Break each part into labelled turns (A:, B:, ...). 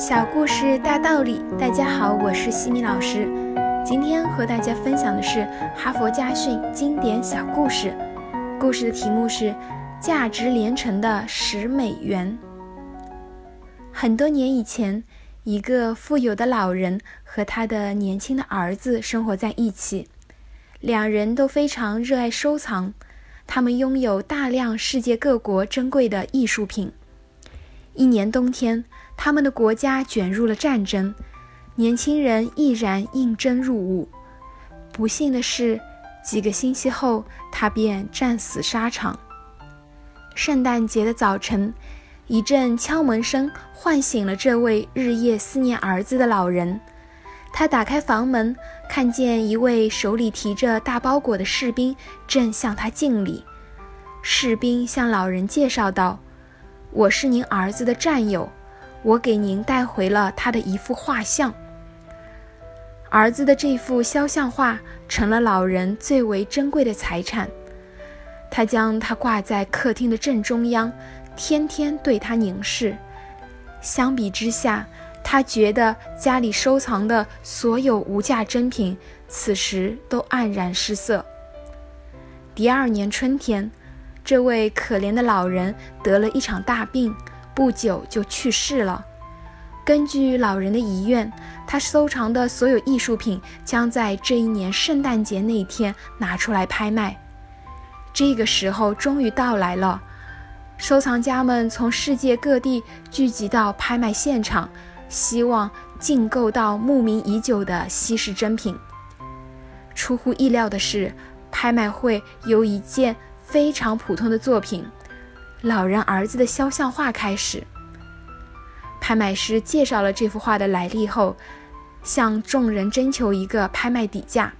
A: 小故事大道理，大家好，我是西米老师。今天和大家分享的是哈佛家训经典小故事。故事的题目是《价值连城的十美元》。很多年以前，一个富有的老人和他的年轻的儿子生活在一起，两人都非常热爱收藏，他们拥有大量世界各国珍贵的艺术品。一年冬天，他们的国家卷入了战争，年轻人毅然应征入伍。不幸的是，几个星期后，他便战死沙场。圣诞节的早晨，一阵敲门声唤醒了这位日夜思念儿子的老人。他打开房门，看见一位手里提着大包裹的士兵正向他敬礼。士兵向老人介绍道。我是您儿子的战友，我给您带回了他的一幅画像。儿子的这幅肖像画成了老人最为珍贵的财产，他将它挂在客厅的正中央，天天对他凝视。相比之下，他觉得家里收藏的所有无价珍品此时都黯然失色。第二年春天。这位可怜的老人得了一场大病，不久就去世了。根据老人的遗愿，他收藏的所有艺术品将在这一年圣诞节那天拿出来拍卖。这个时候终于到来了，收藏家们从世界各地聚集到拍卖现场，希望竞购到慕名已久的稀世珍品。出乎意料的是，拍卖会有一件。非常普通的作品，老人儿子的肖像画开始。拍卖师介绍了这幅画的来历后，向众人征求一个拍卖底价，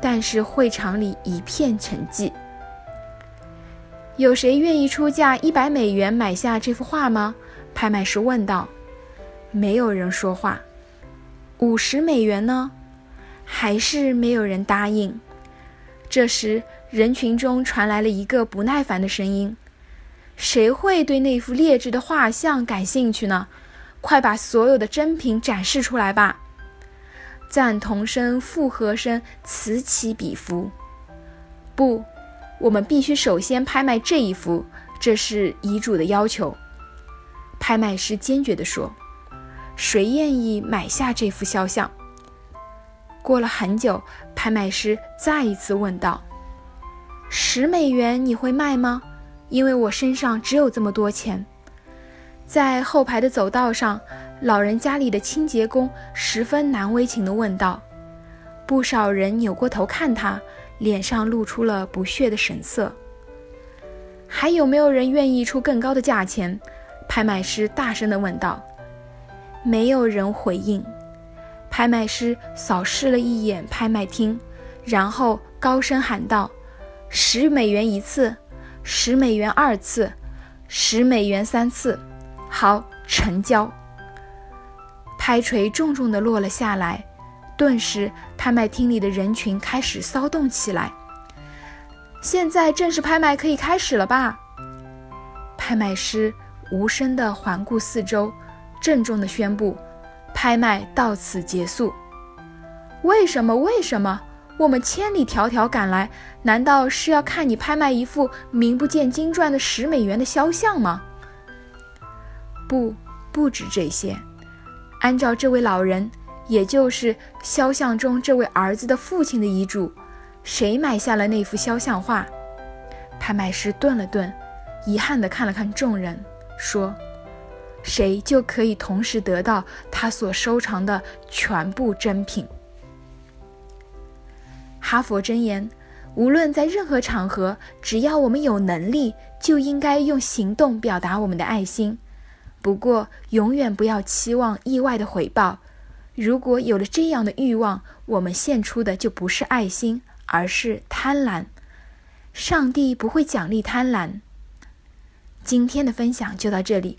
A: 但是会场里一片沉寂。有谁愿意出价一百美元买下这幅画吗？拍卖师问道。没有人说话。五十美元呢？还是没有人答应。这时。人群中传来了一个不耐烦的声音：“谁会对那幅劣质的画像感兴趣呢？快把所有的珍品展示出来吧！”赞同声、附和声此起彼伏。不，我们必须首先拍卖这一幅，这是遗嘱的要求。”拍卖师坚决地说。“谁愿意买下这幅肖像？”过了很久，拍卖师再一次问道。十美元你会卖吗？因为我身上只有这么多钱。在后排的走道上，老人家里的清洁工十分难为情地问道。不少人扭过头看他，脸上露出了不屑的神色。还有没有人愿意出更高的价钱？拍卖师大声地问道。没有人回应。拍卖师扫视了一眼拍卖厅，然后高声喊道。十美元一次，十美元二次，十美元三次，好，成交。拍锤重重地落了下来，顿时拍卖厅里的人群开始骚动起来。现在正式拍卖可以开始了吧？拍卖师无声地环顾四周，郑重地宣布：拍卖到此结束。为什么？为什么？我们千里迢迢赶来，难道是要看你拍卖一幅名不见经传的十美元的肖像吗？不，不止这些。按照这位老人，也就是肖像中这位儿子的父亲的遗嘱，谁买下了那幅肖像画？拍卖师顿了顿，遗憾地看了看众人，说：“谁就可以同时得到他所收藏的全部珍品。”哈佛箴言：无论在任何场合，只要我们有能力，就应该用行动表达我们的爱心。不过，永远不要期望意外的回报。如果有了这样的欲望，我们献出的就不是爱心，而是贪婪。上帝不会奖励贪婪。今天的分享就到这里。